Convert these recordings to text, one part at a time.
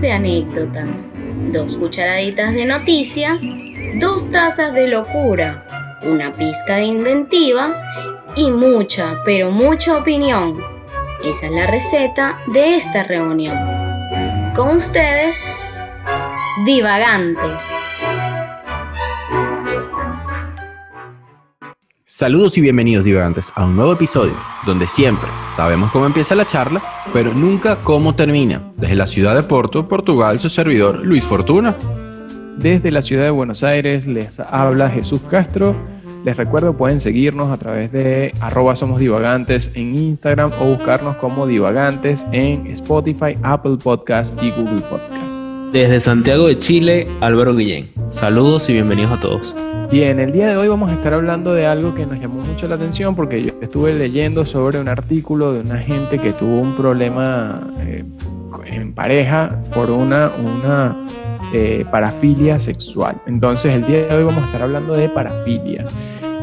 De anécdotas, dos cucharaditas de noticias, dos tazas de locura, una pizca de inventiva y mucha, pero mucha opinión. Esa es la receta de esta reunión. Con ustedes, divagantes. Saludos y bienvenidos divagantes a un nuevo episodio donde siempre sabemos cómo empieza la charla, pero nunca cómo termina. Desde la ciudad de Porto, Portugal, su servidor Luis Fortuna. Desde la ciudad de Buenos Aires les habla Jesús Castro. Les recuerdo pueden seguirnos a través de arroba somos divagantes en Instagram o buscarnos como divagantes en Spotify, Apple Podcast y Google Podcast. Desde Santiago de Chile, Álvaro Guillén. Saludos y bienvenidos a todos. Bien, el día de hoy vamos a estar hablando de algo que nos llamó mucho la atención porque yo estuve leyendo sobre un artículo de una gente que tuvo un problema eh, en pareja por una, una eh, parafilia sexual. Entonces el día de hoy vamos a estar hablando de parafilias.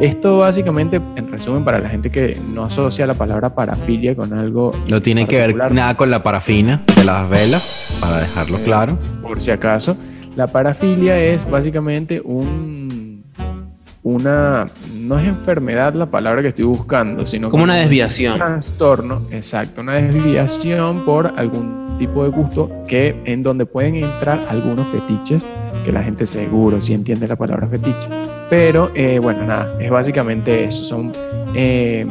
Esto básicamente, en resumen, para la gente que no asocia la palabra parafilia con algo... No tiene que ver nada con la parafina de las velas, para dejarlo Eh, claro. Por si acaso, la parafilia es básicamente un una no es enfermedad la palabra que estoy buscando, sino Como una un desviación. trastorno, exacto, una desviación por algún tipo de gusto que en donde pueden entrar algunos fetiches que la gente seguro sí entiende la palabra fetiche. Pero eh, bueno, nada, es básicamente eso, son eh,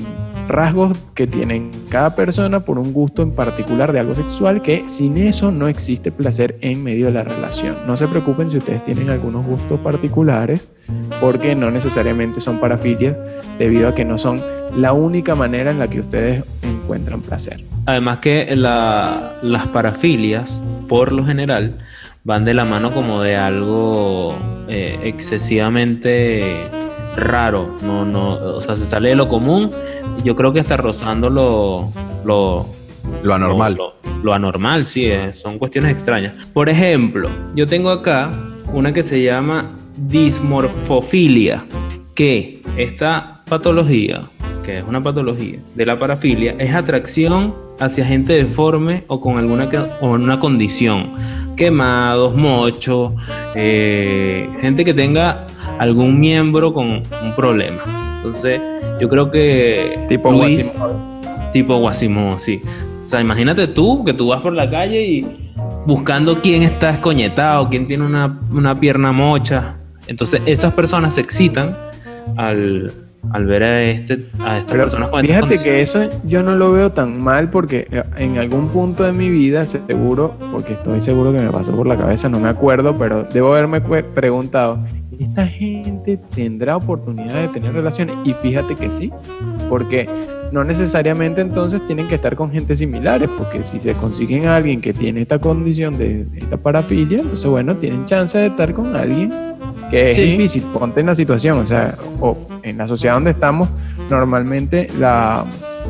rasgos que tienen cada persona por un gusto en particular de algo sexual que sin eso no existe placer en medio de la relación. No se preocupen si ustedes tienen algunos gustos particulares porque no necesariamente son parafilias debido a que no son la única manera en la que ustedes encuentran placer. Además que la- las parafilias, por lo general, van de la mano como de algo eh, excesivamente raro. No, no, o sea, se sale de lo común. Yo creo que está rozando lo, lo, Lo anormal. Lo, lo- lo anormal, sí, eh, son cuestiones extrañas. Por ejemplo, yo tengo acá una que se llama dismorfofilia, que esta patología, que es una patología de la parafilia, es atracción hacia gente deforme o con alguna o una condición. Quemados, mochos, eh, gente que tenga algún miembro con un problema. Entonces, yo creo que Tipo Luis-. Tipo Guasimodo, sí. O sea, imagínate tú que tú vas por la calle y buscando quién está escoñetado, quién tiene una, una pierna mocha. Entonces, esas personas se excitan al, al ver a, este, a estas Pero personas con fíjate que eso yo no lo veo tan mal porque eh, en algún punto de mi vida, seguro, porque estoy seguro que me pasó por la cabeza, no me acuerdo, pero debo haberme preguntado, ¿esta gente tendrá oportunidad de tener relaciones? Y fíjate que sí, porque no necesariamente entonces tienen que estar con gente similares, porque si se consiguen a alguien que tiene esta condición de de esta parafilia, entonces bueno, tienen chance de estar con alguien que es Sí. difícil, ponte en la situación, o sea, o en la sociedad donde estamos, normalmente la,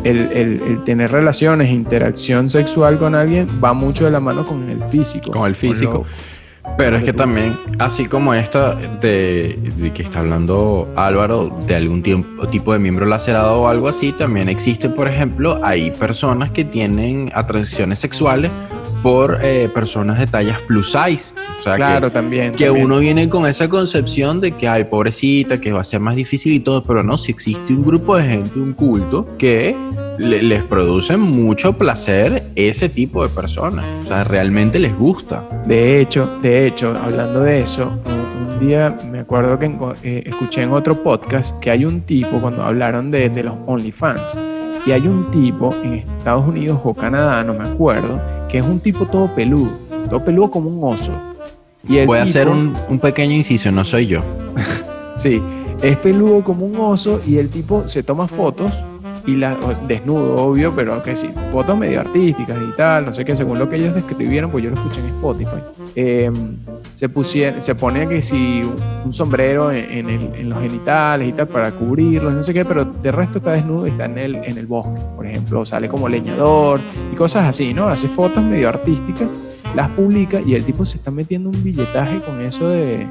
el, el- el tener relaciones, interacción sexual con alguien va mucho de la mano con el físico. Con el físico. Pero es que también, así como esta de, de que está hablando Álvaro, de algún tiempo, tipo de miembro lacerado o algo así, también existe, por ejemplo, hay personas que tienen atracciones sexuales por eh, personas de tallas plus size. O sea, que- Claro, también. que también. uno viene con esa concepción de que, ay, pobrecita, que va a ser más difícil y todo, pero no, si existe un grupo de gente, un culto, que le- les produce mucho placer ese tipo de personas. O sea, realmente les gusta. De hecho, de hecho, hablando de eso, un, día me acuerdo que eh, escuché en otro podcast que hay un tipo cuando hablaron de, de los OnlyFans. Y hay un tipo en Estados Unidos o Canadá, no me acuerdo, que es un tipo todo peludo, todo peludo como un oso. Y el Voy a hacer un, un pequeño inciso, no soy yo. Sí, es peludo como un oso y el tipo se toma fotos y la, desnudo, obvio, pero que sí, fotos medio artísticas y tal, no sé qué, según lo que ellos describieron, pues yo lo escuché en Spotify. eh, se, pusieron, se pone que si un sombrero en, en el- en los genitales y tal para cubrirlos, no sé qué, pero de resto está desnudo y está en el, en el bosque, por ejemplo, sale como leñador y cosas así, ¿no? Hace fotos medio artísticas, las publica y el tipo se está metiendo un billetaje con eso de,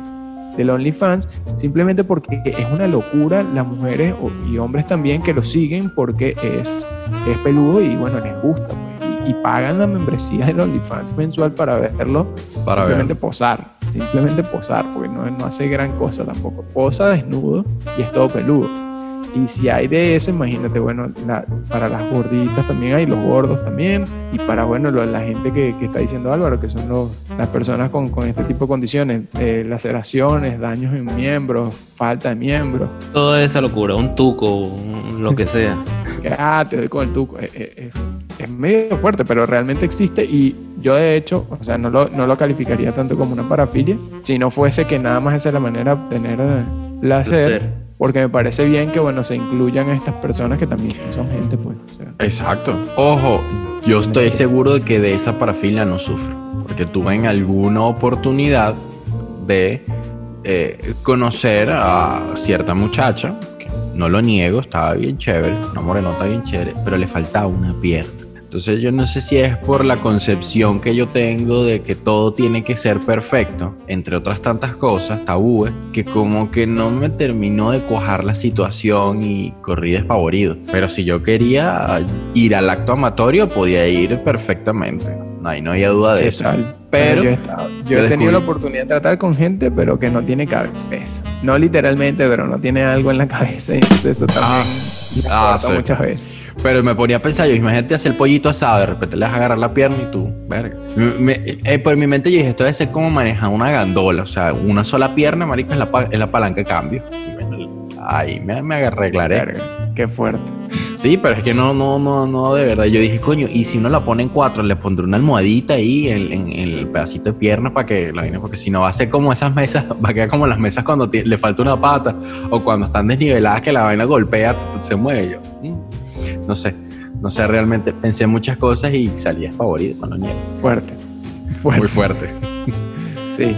del OnlyFans, simplemente porque es una locura las mujeres y hombres también que lo siguen porque es, es peludo y bueno, les gusta. pues. y pagan la membresía del OnlyFans mensual para verlo, Para simplemente posar, simplemente posar, porque no, no hace gran cosa tampoco. Posa desnudo y es todo peludo. Y si hay de eso, imagínate, bueno, la- para las gorditas también hay, los gordos también, y para, bueno, lo- la gente que, que está diciendo Álvaro, que son los, las personas con, con este tipo de condiciones, eh, laceraciones, daños en miembros, falta de miembros, Toda esa locura, un tuco, un- lo que sea. ah, te doy con el tuco. Eh, eh, es medio fuerte, pero realmente existe y yo de hecho, o sea, no lo, no lo calificaría tanto como una parafilia, si no fuese que nada más esa es la manera de obtener eh, placer, Placer. Porque me parece bien que, bueno, se incluyan estas personas que también son gente, pues. o sea, Exacto. Ojo, yo estoy seguro de que de esa parafilia no sufro. Porque tuve en alguna oportunidad de eh, conocer a cierta muchacha, que no lo niego, estaba bien chévere, una morenota bien chévere, pero le faltaba una pierna. Entonces yo no sé si es por la concepción que yo tengo de que todo tiene que ser perfecto, entre otras tantas cosas, tabúes, que como que no me terminó de cuajar la situación y corrí despavorido. Pero si yo quería ir al acto amatorio, podía ir perfectamente. Ahí no había duda de ¿qué eso. Pero yo he, estado- yo yo he tenido la oportunidad de tratar con gente, pero que no tiene cabeza. No literalmente, pero no tiene algo en la cabeza. Y entonces eso también ah, corta sí. muchas veces. Pero me ponía a pensar, yo imagínate hacer el pollito asado, de repente le vas a agarrar la pierna y tú, verga. Me- eh, por mi mente yo dije, esto debe ser como manejar una gandola, o sea, una sola pierna, marico, es la, es la palanca de cambio. Ahí me, me arreglaré. Verga, Qué fuerte. Sí, pero es que no, no, no, no, de verdad. Yo dije, coño, y si uno la pone en cuatro, le pondré una almohadita ahí en, en- en el pedacito de pierna para que la vaina, porque si no va a ser como esas mesas, va a quedar como las mesas cuando le falta una pata o cuando están desniveladas que la vaina golpea, se mueve. Yo, no sé, no sé, realmente pensé muchas cosas y salí desfavorido, no niego. Fuerte. Fuerte. Muy fuerte. Sí.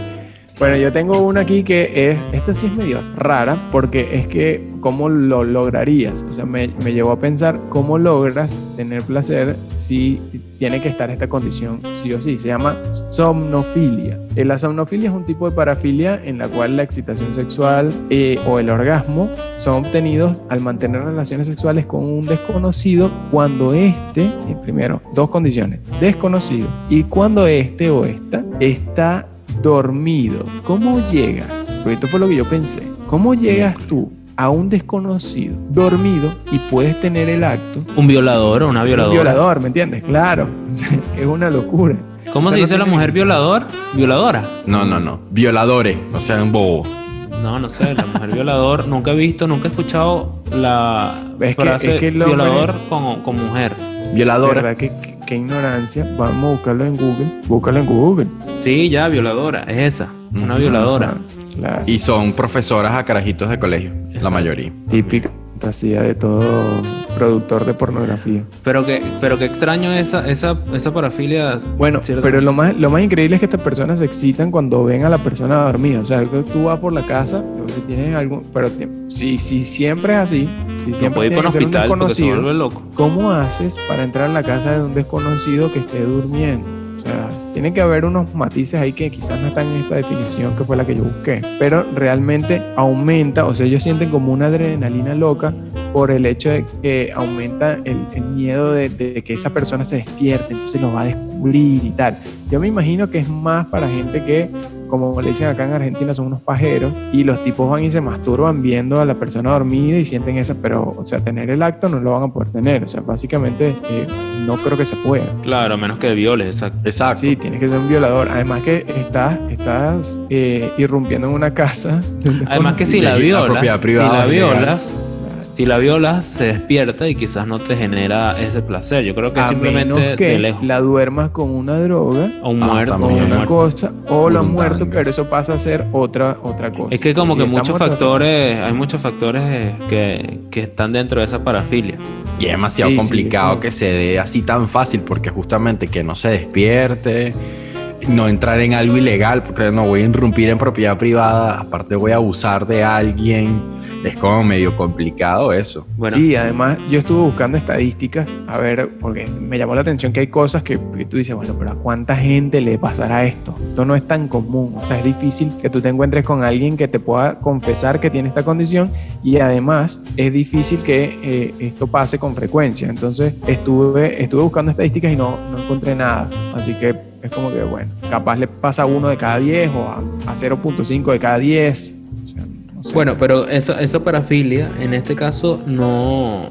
Bueno, yo tengo una aquí que es, esta sí es medio rara porque es que cómo lo lograrías. O sea, me, me llevó a pensar cómo logras tener placer si tiene que estar esta condición sí o sí. Se llama somnofilia. Eh, La somnofilia es un tipo de parafilia en la cual la excitación sexual eh, o el orgasmo son obtenidos al mantener relaciones sexuales con un desconocido cuando éste, eh, primero, dos condiciones, desconocido, y cuando éste o esta está dormido. ¿Cómo llegas? Porque esto fue lo que yo pensé. ¿Cómo llegas tú a un desconocido dormido y puedes tener el acto? Un violador o una Un violadora. violador, ¿me entiendes? Claro. es una locura. ¿Cómo se dice la mujer violador? ¿Violadora? No, no, no. Violadores, o sea, un bobo. No, no sé, la mujer violador. Nunca he visto, nunca he escuchado la Es que- es que el hombre- violador con, con mujer. Violadora. verdad que, que- qué ignorancia. Vamos a buscarlo en Google. Búscalo en Google. Sí, ya, violadora, es esa. Una violadora. Ajá, claro. Y son profesoras a carajitos de colegio, la mayoría. Típica fantasía de todo productor de pornografía. Pero que, pero que extraño esa, esa, esa parafilia. Bueno, ¿cierto? pero lo más, lo más increíble es que estas personas se excitan cuando ven a la persona dormida. O sea, que tú vas por la casa, si tienes algún. Pero si, si siempre es así, si no siempre puede ir un ser hospital desconocido, vuelve loco. ¿cómo haces para entrar a la casa de un desconocido que esté durmiendo? O sea, tiene que haber unos matices ahí que quizás no están en esta definición que fue la que yo busqué. Pero realmente aumenta, o sea, ellos sienten como una adrenalina loca por el hecho de que aumenta el, miedo de, de que esa persona se despierte, entonces lo va a descubrir y tal. Yo me imagino que es más para gente que, como le dicen acá en Argentina, son unos pajeros y los tipos van y se masturban viendo a la persona dormida y sienten esa, pero, o sea, tener el acto no lo van a poder tener. O sea, básicamente eh, no creo que se pueda. Claro, a menos que violes, exacto. Exacto. Sí, tienes que ser un violador. Además que estás, estás eh, irrumpiendo en una casa. Además que si la la violas, propiedad si privada la violas, si la violas, se despierta y quizás no te genera ese placer. Yo creo que a simplemente menos que de lejos. la duermas con una droga O un Ah, muerto. una muerto. cosa o Un muerto, pero eso pasa a ser otra otra cosa. Es que como Si que muchos factores, hay muchos factores eh, que, que están dentro de esa parafilia. Y es demasiado Sí, sí, complicado como- que se dé así tan fácil, porque justamente que no se despierte, no entrar en algo ilegal, porque no voy a irrumpir en propiedad privada, aparte voy a abusar de alguien es como medio complicado eso. Bueno, Sí, además yo estuve buscando estadísticas, a ver, porque me llamó la atención que hay cosas que, que tú dices, bueno, pero ¿a cuánta gente le pasará esto? Esto no es tan común, o sea, es difícil que tú te encuentres con alguien que te pueda confesar que tiene esta condición y además es difícil que eh, esto pase con frecuencia. Entonces estuve, estuve buscando estadísticas y no, no encontré nada, así que es como que, bueno, capaz le pasa a uno de cada 10 o a, a 0.5 de cada 10. O sea, no sé. Bueno, pero esa, esa parafilia, en este caso, no.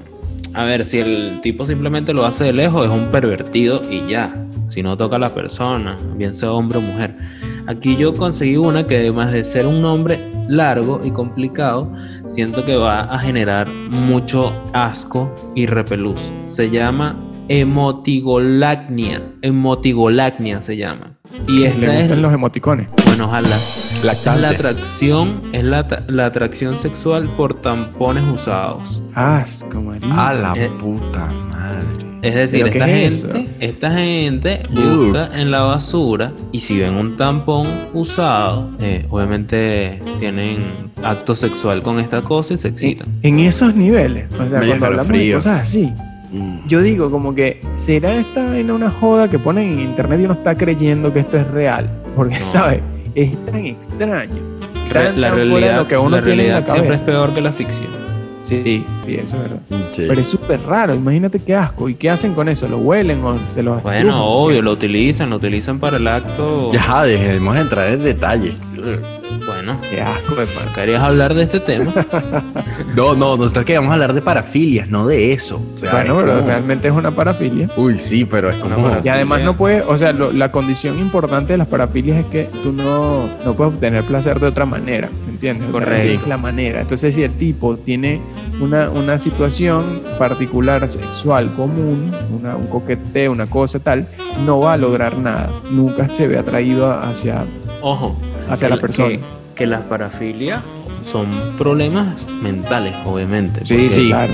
A ver, si el tipo simplemente lo hace de lejos, es un pervertido y ya. Si no toca a la persona, bien sea hombre o mujer. Aquí yo conseguí una que además de ser un nombre largo y complicado, siento que va a generar mucho asco y repelús. Se llama emotigolacnia. Emotigolacnia se llama. Y le es, gustan los emoticones. bueno, ojalá. Esta es la atracción, es la, la atracción sexual por tampones usados. Asco, marico. A la Eh, puta madre. Es decir, ¿Pero qué esta es gente, eso? esta gente busca en la basura y si ven un tampón usado, eh, obviamente tienen acto sexual con esta cosa y se excitan. En esos niveles, o sea, Me cuando hablamos de escalofrío. cosas así, Mm. yo digo como que será esta en una joda que ponen en internet y uno está creyendo que esto es real, porque No. sabes, es tan extraño. Tan, la realidad, lo que uno la tiene en la siempre es peor que la ficción. Sí, sí, eso es verdad. Sí. Pero es súper raro, imagínate qué asco. ¿Y qué hacen con eso? ¿Lo huelen o se los Bueno, estrujan? obvio, lo utilizan, lo utilizan para el acto. Ya, dejemos de entrar en detalles. Bueno, Qué asco querías hablar de este tema. No, no, nosotros queríamos hablar de parafilias, no de eso. O sea, Bueno, es pero como- realmente es una parafilia. Uy, sí, pero es Una como... parafilia. Y además no puedes, o sea, lo- la condición importante de las parafilias es que tú no, no puedes obtener placer de otra manera, ¿me entiendes? O sea, Correcto. esa es la manera. Entonces, si el tipo tiene una, una situación particular sexual común, una- un coqueteo, una cosa tal, no va a lograr nada. Nunca se ve atraído hacia, Ojo, hacia que la la- persona. Que, que las parafilias son problemas mentales, obviamente. Sí, sí. Claro.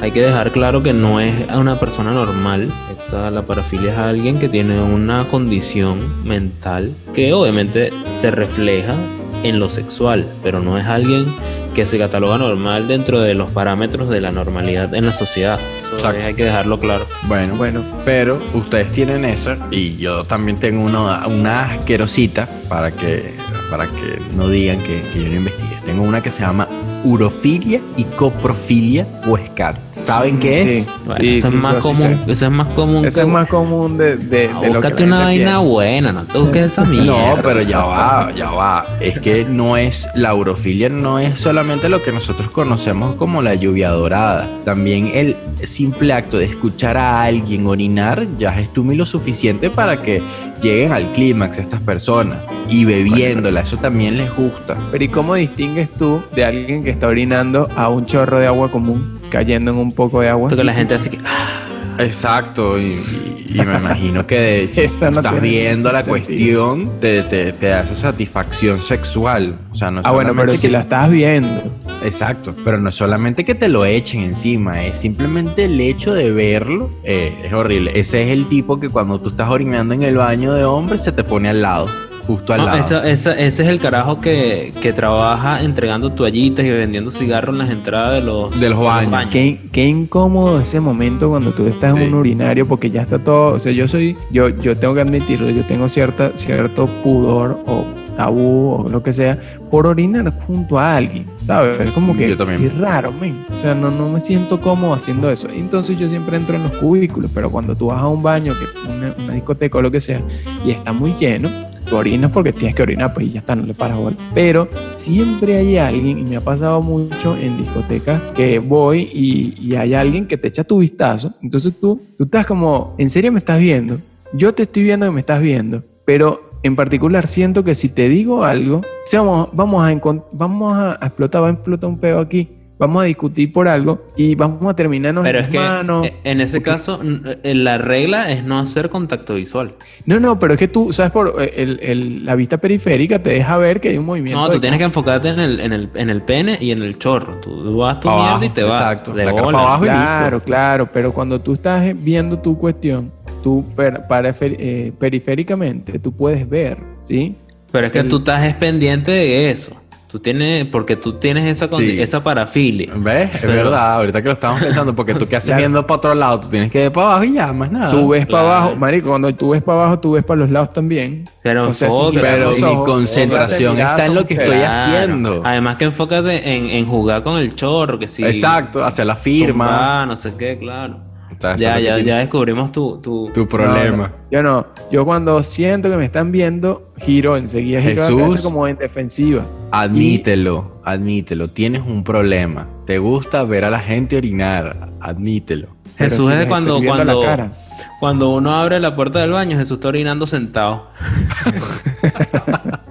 Hay que dejar claro que no es a una persona normal. Esta, la parafilia es alguien que tiene una condición mental que obviamente se refleja en lo sexual, pero no es alguien que se cataloga normal dentro de los parámetros de la normalidad en la sociedad. Eso hay que dejarlo claro. Bueno, Bueno, pero ustedes tienen esa y yo también tengo una, una asquerosita para que, para que no digan que, yo no investigué. Tengo una que se llama urofilia y coprofilia o SCAT. ¿Saben qué es? Sí. Bueno, Sí, eso, sí, es más común, eso es más común. ese que- es más común de, de, Ah, de lo que una vaina piensa. buena, no te busques esa mierda. No, pero ya va, ya va. Es que no es, la urofilia no es solamente lo que nosotros conocemos como la lluvia dorada. También el simple acto de escuchar a alguien orinar ya es estúmido suficiente para que lleguen al clímax estas personas. Y bebiéndola, eso también les gusta. Pero ¿y cómo distingues tú de alguien que está orinando a un chorro de agua común cayendo en un poco de agua? Porque la gente hace que. ah, Exacto, y, y- y me imagino que de- si no estás viendo la sentido. cuestión, te, te, te da esa satisfacción sexual. O sea, no Ah, bueno, pero si la estás viendo. Exacto, pero no es solamente que te lo echen encima, es simplemente el hecho de verlo, eh, es horrible. Ese es el tipo que cuando tú estás orinando en el baño de hombre se te pone al lado, justo al No, lado. esa- esa- ese es el carajo que, que trabaja entregando toallitas y vendiendo cigarros en las entradas de los, De los baños. Qué, qué incómodo ese momento cuando tú estás Sí. en un urinario porque ya está todo, o sea, yo soy, yo, yo tengo que admitirlo, yo tengo cierta, cierto pudor o tabú o lo que sea por orinar junto a alguien, ¿sabes? Es como que Yo también. es raro, men. O sea, no, no me siento cómodo haciendo eso. Entonces yo siempre entro en los cubículos, pero cuando tú vas a un baño, que una, una discoteca o lo que sea, y está muy lleno, tú orinas porque tienes que orinar, pues ya está, no le paras bola. Pero siempre hay alguien, y me ha pasado mucho en discotecas, que voy y, y hay alguien que te echa tu vistazo. Entonces tú, tú estás como, ¿en serio me estás viendo? Yo te estoy viendo que me estás viendo, pero en particular siento que si te digo algo, vamos, vamos, a, vamos a explotar, va a explotar un pedo aquí. Vamos a discutir por algo y vamos a terminarnos Pero en es que manos. en ese porque- caso, eh, la regla es no hacer contacto visual. No, no, pero es que tú, ¿sabes? Por eh, el- el- la vista periférica te deja ver que hay un movimiento. No, tú tienes que enfocarte en el, en el, en el pene y en el chorro. Tú vas tu mierda y te vas. exacto. De La bola. abajo y Claro, listo. claro, pero cuando tú estás viendo tu cuestión, tú per- parafer- eh, periféricamente, tú puedes ver, ¿sí? Pero es que El- tú estás es pendiente de eso. Tú tienes, porque tú tienes esa, Sí. esa parafilia. ¿Ves? Es Pero- verdad, ahorita que lo estamos pensando, porque tú que haces viendo para otro lado, tú tienes que ver para abajo y ya, más nada. Tú ves para abajo, marico, cuando tú ves para abajo, tú ves para los lados también. Pero O sea, mi ojos, concentración está en lo que estoy haciendo. Además que enfócate en, en jugar con el chorro, que sí. Exacto, hacer la firma. tumbar, no sé qué, claro. Ya, ya, ya descubrimos tu, tu, Tu problema. No, no, yo no. Yo cuando siento que me están viendo, giro enseguida, giro Jesús. como en defensiva. Admítelo, admítelo. Tienes un problema. Te gusta ver a la gente orinar. Admítelo. Pero Jesús si es cuando, cuando, cuando uno abre la puerta del baño, Jesús está orinando sentado.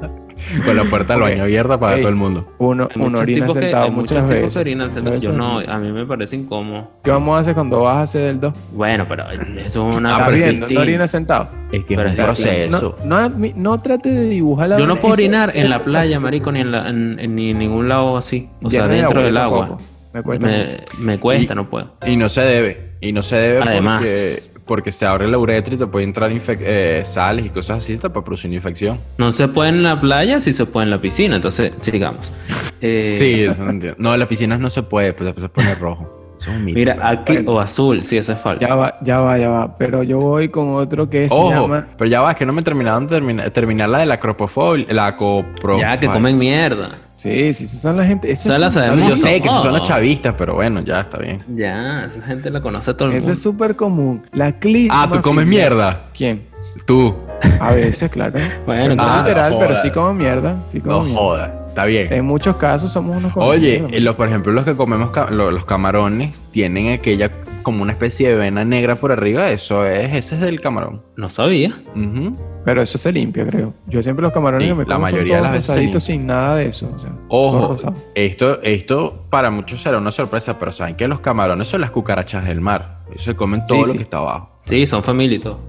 Con la puerta del Ok. baño abierta para todo el mundo. Uno, uno orina que, sentado hay muchas muchos tipos veces. que orinan sentados. Muchas Yo no, a mí me parece incómodo. ¿Qué vamos a hacer cuando vas a hacer el 2? Bueno, pero eso es una Ah, distinta. ¿No orinas sentado? Es que Pero es un es proceso. No, no, trate de dibujar la Yo no puedo orinar ese- en la playa, marico, ni en, la, en, en- ni en ningún lado así. O sea, dentro agua, del agua. Me cuesta. Me, me cuesta, Y- no puedo. Y no se debe. Y no se debe Además. porque, porque se abre la uretra y te puede entrar eh, sales y cosas así, te puede producir una infección. No se puede en la playa, sí se puede en la piscina. Entonces, sigamos. Eh, Sí, eso no entiendo. No, en las piscinas no se puede, pues después se pone rojo. Eso es un mito. Mira, pero- aquí, o azul, sí, eso es falso. Ya va, ya va, ya va. Pero yo voy con otro que se Ojo, llama. pero ya va, es que no me terminaron de termina- terminar la de la acropofobia, la coprofobia. Ya, que comen mierda. Sí, sí, esas son la gente. Ese Esa la sabemos. yo sé que esos son los chavistas, pero bueno, ya está bien. Ya, esa gente la conoce todo el Ese mundo. es súper común. La clisma. Ah, tú comes mierda. ¿Quién? Tú. A veces, claro. Bueno, no Ah, literal, no pero sí como mierda. Sí como No mierda. jodas. Está bien. En muchos casos somos unos come Oye, eh, los, por ejemplo, los que comemos ca- los camarones tienen aquella como una especie de vena negra por arriba. Eso es, ese es del camarón. no sabía. Pero eso se limpia, creo. Yo siempre los camarones Sí, que me la como son mayoría de las veces sin nada de eso. o sea, Ojo, esto, esto para muchos será una sorpresa, pero saben que los camarones son las cucarachas del mar. Ellos se comen todo Sí, lo sí. que está abajo. Sí, son familia y todo.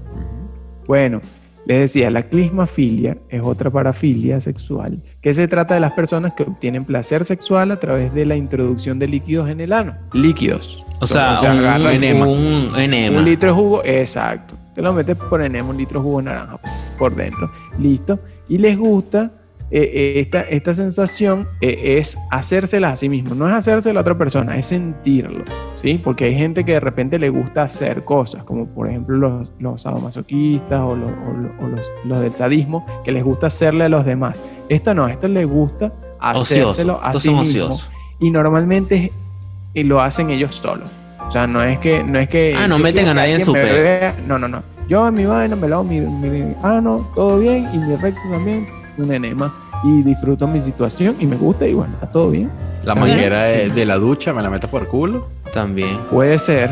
Bueno, les decía, la clismafilia es otra parafilia sexual que se trata de las personas que obtienen placer sexual a través de la introducción de líquidos en el ano. Líquidos. O sea, un, enema. un enema. Un litro de jugo, exacto. Te lo metes por enema, un litro de jugo de naranja por dentro. Listo. Y les gusta eh, eh, esta, esta sensación eh, es hacérsela a sí mismo. No es hacérsela a otra persona, es sentirlo. ¿Sí? Porque hay gente que de repente le gusta hacer cosas, como por ejemplo los, los sadomasoquistas o, los, o los- del sadismo, que les gusta hacerle a los demás. Esto no, esto les gusta hacérselo Ocioso. a sí mismo y normalmente lo hacen ellos solos. O sea, no es que no es que Ah, no meten a nadie en su vea. No, no, no. Yo en mi vaina me lavo mi, mi ano, todo bien y mi recto también, un enema y disfruto mi situación y me gusta y bueno, está todo bien. La manguera de, sí. de la ducha me la meto por culo. También. Puede ser,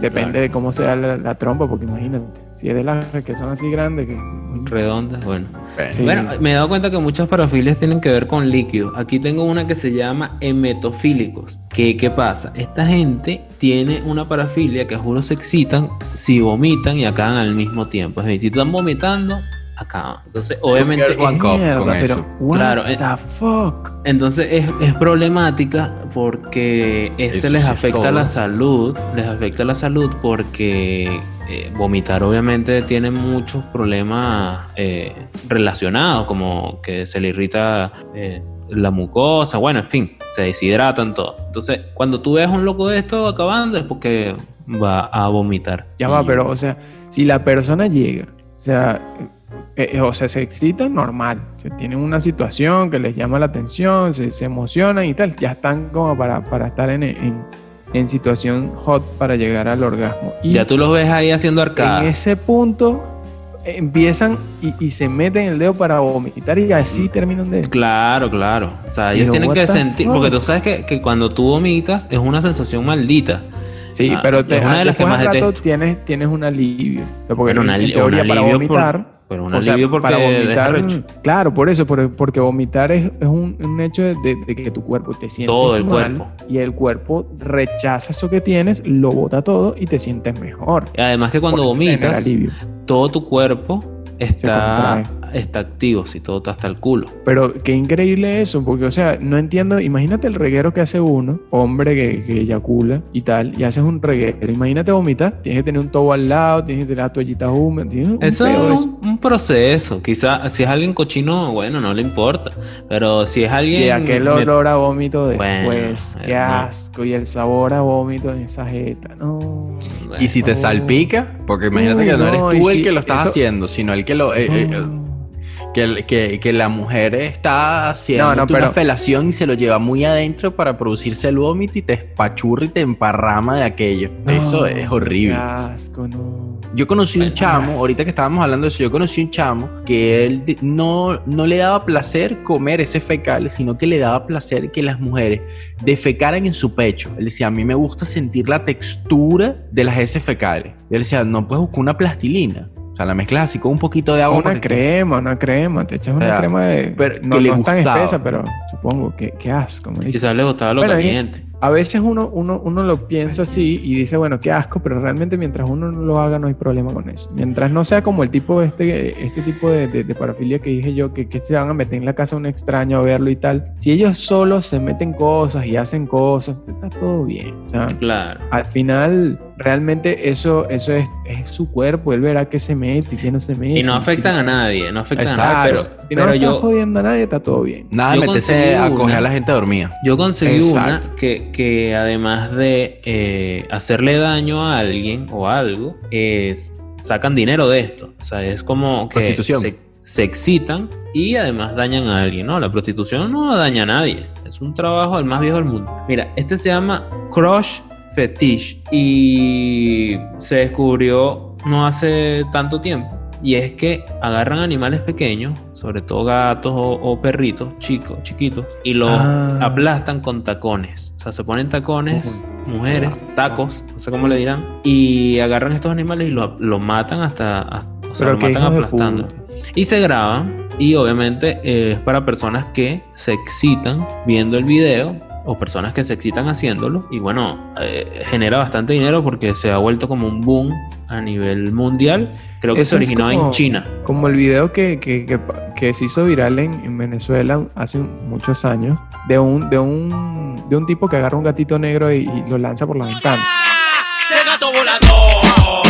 depende Claro. de cómo sea la, la trompa, porque imagínate, si es de las que son así grandes que Redondas, bueno. Bueno, Sí. Bueno, me he dado cuenta que muchas parafilias tienen que ver con líquidos. Aquí tengo una que se llama emetofílicos. ¿Qué, ¿Qué pasa? Esta gente tiene una parafilia que a juro se excitan si vomitan y acaban al mismo tiempo. Es decir, si están vomitando, acaban. Entonces, obviamente, es- Cup mierda, con pero eso. what Claro, eh. the fuck. entonces es, es problemática porque este Eso les sí afecta la salud, les afecta la salud porque eh, vomitar obviamente tiene muchos problemas eh, relacionados, como que se le irrita eh, la mucosa, bueno, en fin, se deshidratan todo. Entonces, cuando tú ves a un loco de esto acabando es porque va a vomitar. Ya va, pero o sea, si la persona llega, o sea, eh, eh, o sea, se excita normal, se tienen una situación que les llama la atención, se, se emocionan y tal, ya están como para, para estar en, en, en situación hot para llegar al orgasmo. Y Ya tú los ves ahí haciendo en arcada. ese punto empiezan y, y se meten el dedo para vomitar y así terminan de... Claro, claro. O sea, ellos Pero, tienen que sentir, porque tú sabes que, que cuando tú vomitas es una sensación maldita. Sí, Ah, pero te, una de las que más rato tienes, tienes un alivio. O sea, porque en- en teoría para vomitar... Pero un O sea, alivio porque para vomitar, claro, por eso, por- porque vomitar es, es un, un hecho de, de- de que tu cuerpo te sientes Todo el mal cuerpo. y el cuerpo rechaza eso que tienes, lo bota todo y te sientes mejor. Y Además que cuando vomitas, todo tu cuerpo está. Está activo, si todo está hasta el culo. Pero qué increíble eso, porque, o sea, no entiendo. Imagínate el reguero que hace uno, hombre que, que eyacula y tal, y haces un reguero. Imagínate vomitar, tienes que tener un tobo al lado, tienes que tener la toallita húmeda. tienes un Eso es eso. un, un proceso. Quizá si es alguien cochino, bueno, no le importa. Pero si es alguien. Y aquel me- olor a vómito después, Bueno, qué eh, no. asco. Y el sabor a vómito en esa jeta, no. bueno, Y si te salpica, porque imagínate Uy, que no eres tú el si que lo estás eso- haciendo, sino el que lo... eh, eh, No. Que, que, que la mujer está haciendo No, no, una felación y se lo lleva muy adentro para producirse el vómito y te espachurra y te emparrama de aquello. Eso es horrible. Qué asco, no. Yo conocí un chamo, ahorita que estábamos hablando de eso, yo conocí un chamo que él no, no le daba placer comer ese fecal, sino que le daba placer que las mujeres defecaran en su pecho. Él decía, a mí me gusta sentir la textura de las heces fecales. Y él decía, no puedes buscar una plastilina. O sea, la mezclas así con un poquito de agua. Una que- crema, una crema. Te echas una O sea, crema de. pero no, que le no es tan espesa, pero supongo que qué asco. marico. Quizás le gustaba lo Bueno, y- caliente. A veces uno, uno, uno lo piensa así y dice, bueno, qué asco, pero realmente mientras uno no lo haga no hay problema con eso. Mientras no sea como el tipo, este, este tipo de, de- de parafilia que dije yo, que, que se van a meter en la casa de un extraño a verlo y tal. Si ellos solos se meten cosas y hacen cosas, está todo bien. O sea, Claro. al final, realmente eso, eso es, es su cuerpo. Él verá qué se mete y qué no se mete. Y no si- afectan a nadie, no afectan a nadie. Claro, Pero, si no pero yo, jodiendo a nadie, está todo bien. Nada meterse a coger una. a la gente dormida. yo conseguí Exacto. una que, que además de eh, hacerle daño a alguien o algo, es, sacan dinero de esto. O sea, es como que Prostitución. se, se excitan y además dañan a alguien. No, la prostitución no daña a nadie. Es un trabajo del más viejo del mundo. Mira, este se llama Crush Fetish y se descubrió no hace tanto tiempo. Y es que agarran animales pequeños, sobre todo gatos o, o perritos chicos, chiquitos, y los Ah. aplastan con tacones. O sea, se ponen tacones, mujeres, tacos, no sé cómo le dirán, y agarran estos animales y lo, lo matan hasta, hasta- o sea, Pero lo matan aplastando. Y se graban y obviamente eh, es para personas que se excitan viendo el video o personas que se excitan haciéndolo y bueno, eh, genera bastante dinero porque se ha vuelto como un boom a nivel mundial. Creo que Eso se originó como- en China. Como el video que, que, que, que se hizo viral en, en Venezuela hace muchos años, de un, de un, de un tipo que agarra un gatito negro y, y lo lanza por la ventana. ¡El gato volador!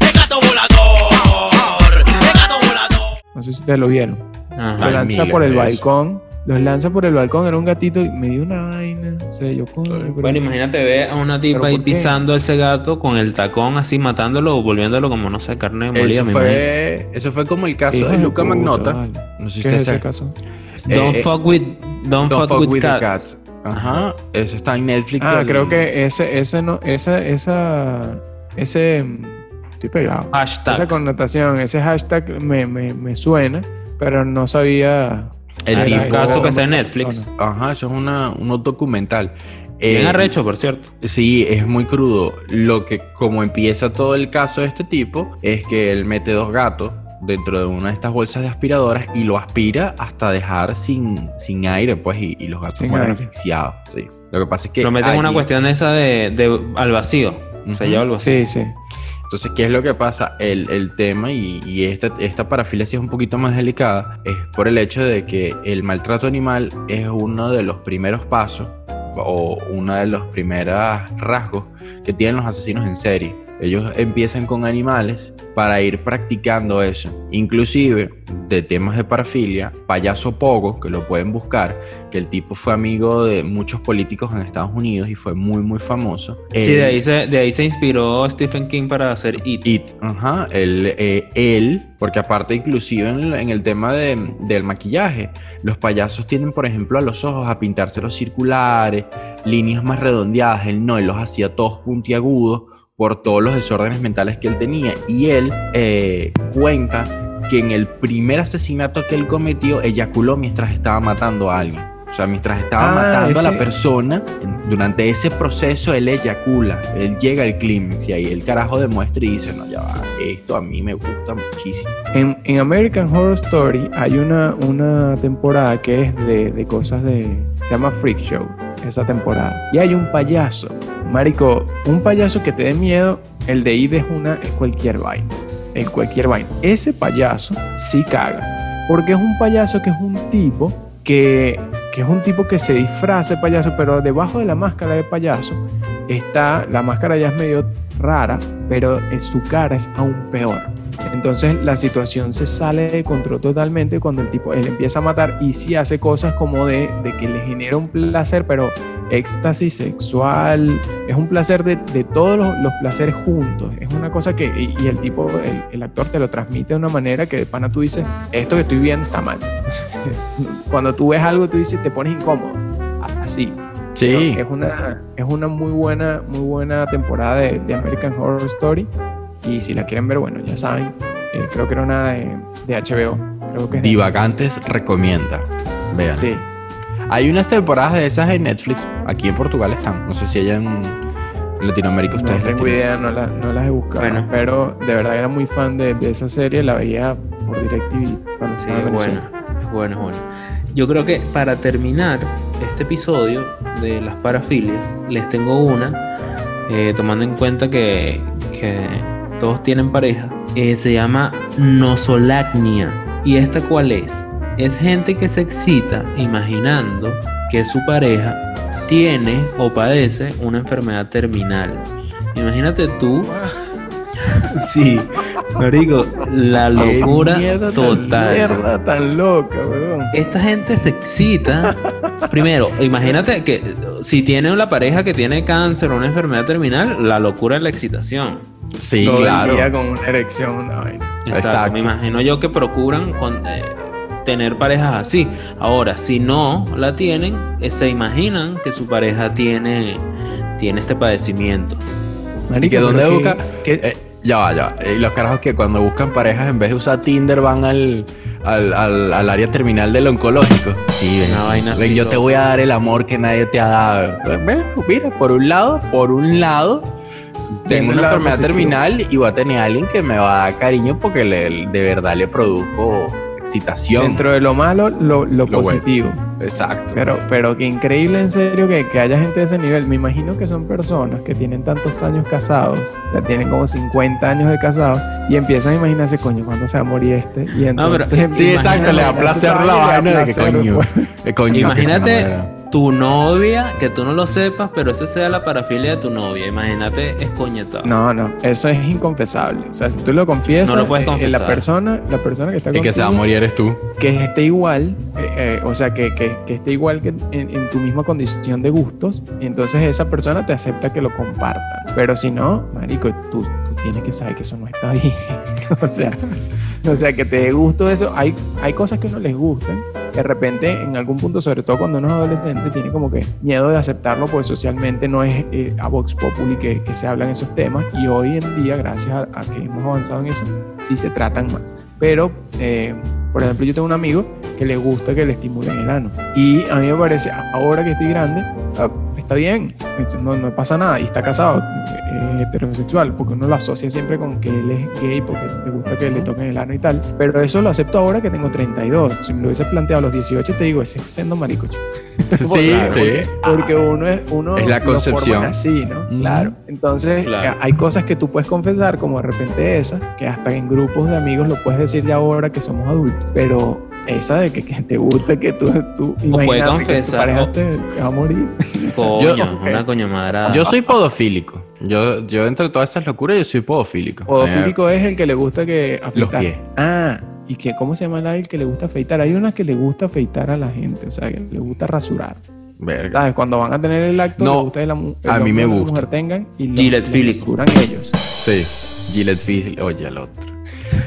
¡El gato volador! ¡El gato volador! No sé si ustedes lo vieron. Ajá. Lo lanza por el balcón. Los lanza por el balcón, era un gatito y me dio una vaina. O sea, yo pero- Bueno, imagínate ver a una tipa ¿Pero ahí pisando a ese gato con el tacón así matándolo o volviéndolo como no sé, carne molida. Eso me imagino. fue, eso fue como el caso Hijo de Luca puta, Magnota. vale. No sé si ¿Qué usted es ese caso? Don't Eh, fuck with, don't Don't fuck with the cats. cats. Ajá. Eso está en Netflix. Ah, el- creo que ese, ese no, esa, esa, ese, mm, estoy pegado. Hashtag. Esa connotación, ese hashtag me, me, me suena, pero no sabía. El tipo- caso que está en. Netflix. Ajá, eso es una, un documental. Bien Eh, arrecho, por cierto. Sí, es muy crudo. Lo que, como empieza todo el caso de este tipo, es que él mete dos gatos dentro de una de estas bolsas de aspiradoras y lo aspira hasta dejar sin, sin aire, pues, y, y los gatos Sin mueren aire. asfixiados. Sí. Lo que pasa es que. Lo meten en una cuestión esa de, de al vacío. Se Ujú. lleva al vacío. Sí, sí. Entonces, ¿qué es lo que pasa? El, el tema, y, y esta, esta parafilia sí es un poquito más delicada, es por el hecho de que el maltrato animal es uno de los primeros pasos o uno de los primeros rasgos que tienen los asesinos en serie. Ellos empiezan con animales para ir practicando eso. Inclusive de temas de parafilia, Payaso Pogo, que lo pueden buscar, que el tipo fue amigo de muchos políticos en Estados Unidos y fue muy muy famoso. Sí, Él- de ahí, se, de ahí se inspiró Stephen King para hacer It. It, ajá, él, eh, él, porque aparte inclusive en el, en el tema de- del maquillaje, los payasos tienden, por ejemplo, a los ojos a pintárselos circulares, líneas más redondeadas, él no, él los hacía todos puntiagudos por todos los desórdenes mentales que él tenía, y él eh, cuenta que en el primer asesinato que él cometió, eyaculó mientras estaba matando a alguien. O sea, mientras estaba Ah, matando a la persona, durante ese proceso él eyacula, él llega al clímax y ahí el carajo demuestra y dice, no, ya va, esto a mí me gusta muchísimo. En, en American Horror Story hay una, una temporada que es de, de cosas de. Se llama Freak Show, esa temporada. Y hay un payaso. Marico, un payaso que te dé miedo, el de ID es una, es cualquier vaina. Es cualquier vaina. Ese payaso sí caga. Porque es un payaso que es un tipo que, que es un tipo que se disfraza de payaso, pero debajo de la máscara de payaso está, la máscara ya es medio rara, pero en su cara es aún peor. Entonces la situación se sale de control totalmente cuando el tipo, él empieza a matar y sí hace cosas como de, de que le genera un placer, pero éxtasis sexual, es un placer de, de todos los, los placeres juntos, es una cosa que, y, y el tipo, el, el actor te lo transmite de una manera que de pana tú dices, esto que estoy viendo está mal. cuando tú ves algo tú dices, te pones incómodo, así. Sí. Es una, es una muy buena, muy buena temporada de, de American Horror Story. Y si la quieren ver, bueno, ya saben, eh, creo que era una de, de HBO. Creo que Divagantes recomienda. Vean. Sí. Hay unas temporadas de esas en Netflix. Aquí en Portugal están. No sé si allá en Latinoamérica No ustedes tengo idea, no, la- no las he buscado. Bueno. Pero de verdad era muy fan de, de esa serie, la veía por DirecTV cuando Sí, bueno, bueno, bueno. Yo creo que para terminar este episodio de las parafilias, les tengo una, eh, tomando en cuenta que, que todos tienen pareja, eh, se llama nosolacnia. ¿Y esta cuál es? Es gente que se excita imaginando que su pareja tiene o padece una enfermedad terminal. Imagínate tú Sí, Marico, la locura mierda total. mierda tan loca, weón. Esta gente se excita. Primero, imagínate que si tiene una pareja que tiene cáncer o una enfermedad terminal, la locura es la excitación. Sí, Todo claro. el día con una erección, una vaina. Exacto. Exacto. Me imagino yo que procuran con, eh, tener parejas así. Ahora, si no la tienen, eh, se imaginan que su pareja tiene, tiene este padecimiento. ¿Y que dónde busca? Eh, ya va, ya va. Los carajos que cuando buscan parejas, en vez de usar Tinder, van al, al, al- al área terminal del oncológico. Sí, ven, Una vaina ven, yo todo. te voy a dar el amor que nadie te ha dado. Ven, mira, por un lado, por un lado, tengo una enfermedad terminal y voy a tener a alguien que me va a dar cariño porque le- de verdad le produjo excitación. Dentro de lo malo, lo, lo Lo bueno. positivo. Exacto. Pero, pero qué increíble en serio que, que haya gente de ese nivel. Me imagino que son personas que tienen tantos años casados, o sea, tienen como 50 años de casados y empiezan a imaginarse, coño, ¿cuándo se va a morir este? Y No, pero- entonces sí, exacto, le da placer la vaina de que coño. pues. eh, coño, Imagínate. Tu novia, que tú no lo sepas, pero esa sea la parafilia de tu novia. Imagínate escoñetado. No, no, eso es inconfesable. O sea, si tú lo confiesas, No lo puedes eh, la confesar. persona, la persona que está El que se va a morir eres tú. que esté igual, eh, eh, o sea, que, que- que esté igual que en, en tu misma condición de gustos, entonces esa persona te acepta que lo compartan. Pero si no, marico, tú, tú tienes que saber que eso no está bien. o sea, o sea, que te dé eso. Hay, hay cosas que no les gustan. De repente, en algún punto, sobre todo cuando uno es adolescente, tiene como que miedo de aceptarlo porque socialmente no es eh, a Vox Populi que, que se hablan esos temas. Y hoy en día, gracias a, a que hemos avanzado en eso, sí se tratan más. Pero, eh, por ejemplo, yo tengo un amigo que le gusta que le estimulen el ano. Y a mí me parece, ahora que estoy grande, ah, está bien, no, no pasa nada. Y está casado, eh, heterosexual, porque uno lo asocia siempre con que él es gay, porque le gusta que le toquen el ano y tal. Pero eso lo acepto ahora que tengo 32. Si me lo hubiese planteado a los 18, te digo, ese es siendo marico. chico. Sí, Claro, sí. Porque, porque uno es, uno Es la concepción. así, ¿no? Ujú. Claro. Entonces, Claro. eh, hay cosas que tú puedes confesar, como de repente esa, que hasta en grupos de amigos lo puedes decir ya ahora que somos adultos. Pero esa de que, que te gusta que tú, tú puede imagínate que tu confesar, pareja te- se va a morir. Coño, Yo- una coño madrada. Yo soy podofílico. Yo, yo entre todas estas locuras, yo soy podofílico. Podofílico es el que le gusta que afeitar. pies. Ah, y que cómo se llama la el que le gusta afeitar. Hay unas que le gusta afeitar a la gente, o sea, que le gusta rasurar. Verga. ¿Sabes? Cuando van a tener el acto, No, le gusta que la, el a mí me o la gusta. mujer tengan y lo, Gillette Phillips. rasuran ellos. Sí, Gillette Fizzle, oye, el otro.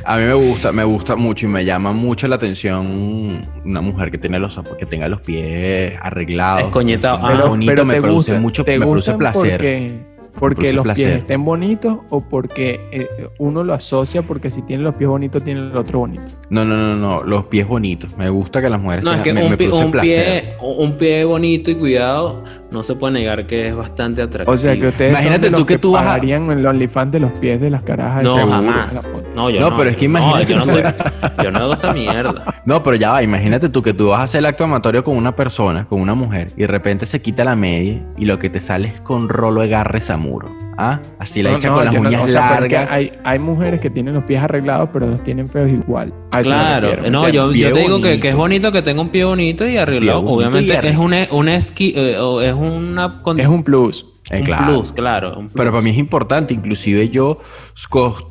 A mí me gusta, me gusta mucho y me llama mucho la atención una mujer que tiene los que tenga los pies arreglados. Escoñetado. Ah, bonito, me te produce gustan- mucho, te me produce placer. Porque, porque produce los placer. pies estén bonitos o porque eh, uno lo asocia porque si tiene los pies bonitos tiene el otro bonito. No, no, no, no, los pies bonitos. Me gusta que las mujeres No, es que tengan, me, un, me un placer. pie, un pie bonito y cuidado no se puede negar que es bastante atractivo. O sea que ustedes Imagínate son de los tú que tú vas a- en el OnlyFans de los pies de las carajas. No, Seguro, jamás. No, yo No, no. pero es que No, imagínate yo no, soy, yo no hago esa mierda. No, pero ya va, imagínate tú que tú vas a hacer el acto amatorio con una persona, con una mujer, y de repente se quita la media y lo que te sale es con rolo de garre samuro. ¿Ah? Así la No, echa no, con las uñas o sea, porque largas. hay, hay mujeres que tienen los pies arreglados, pero los tienen feos igual. A eso me Claro, refiero, ¿me no, yo, yo te digo que, que es bonito que tenga un pie bonito y arreglado. Obviamente y es arreglado. un, e- un esqui, eh, o es una Es un plus. Eh, un claro. plus, claro. un Pero para mí es importante, inclusive yo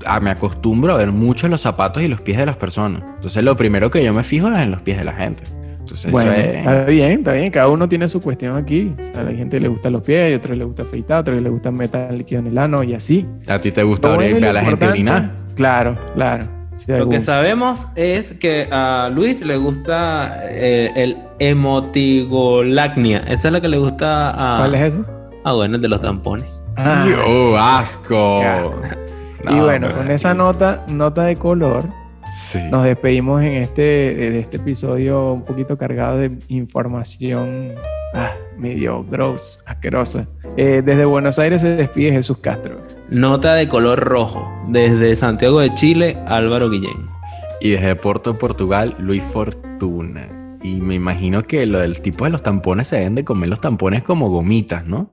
ah, me acostumbro a ver mucho los zapatos y los pies de las personas. Entonces lo primero que yo me fijo es en los pies de la gente. Entonces Bueno, eso es... está bien, está bien. Cada uno tiene su cuestión aquí. A la gente le gustan los pies, y a otros le gusta afeitar, a otros le gusta meter líquido en el ano y así. A ti te gusta lo a la gente importante- orinar. Claro, claro. Sí, Lo que sabemos es que a Luis le gusta eh, el emotigolacnia. Esa es la que le gusta a. ¿Cuál es eso? Ah, bueno, el de los tampones. Ah, ¡Oh, asco! Y No, bueno, con esa nota, nota de color, Sí. nos despedimos en este, de este episodio un poquito cargado de información ah, medio gross, asquerosa. Eh, desde Buenos Aires se despide Jesús Castro. Nota de color rojo. Desde Santiago de Chile, Álvaro Guillén. Y desde Porto, Portugal, Luis Fortuna. Y me imagino que lo del tipo de los tampones se deben de comer los tampones como gomitas, ¿no?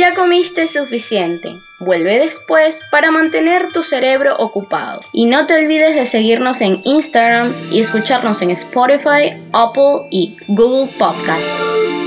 Ya comiste suficiente. Vuelve después para mantener tu cerebro ocupado. Y no te olvides de seguirnos en Instagram y escucharnos en Spotify, Apple y Google Podcast.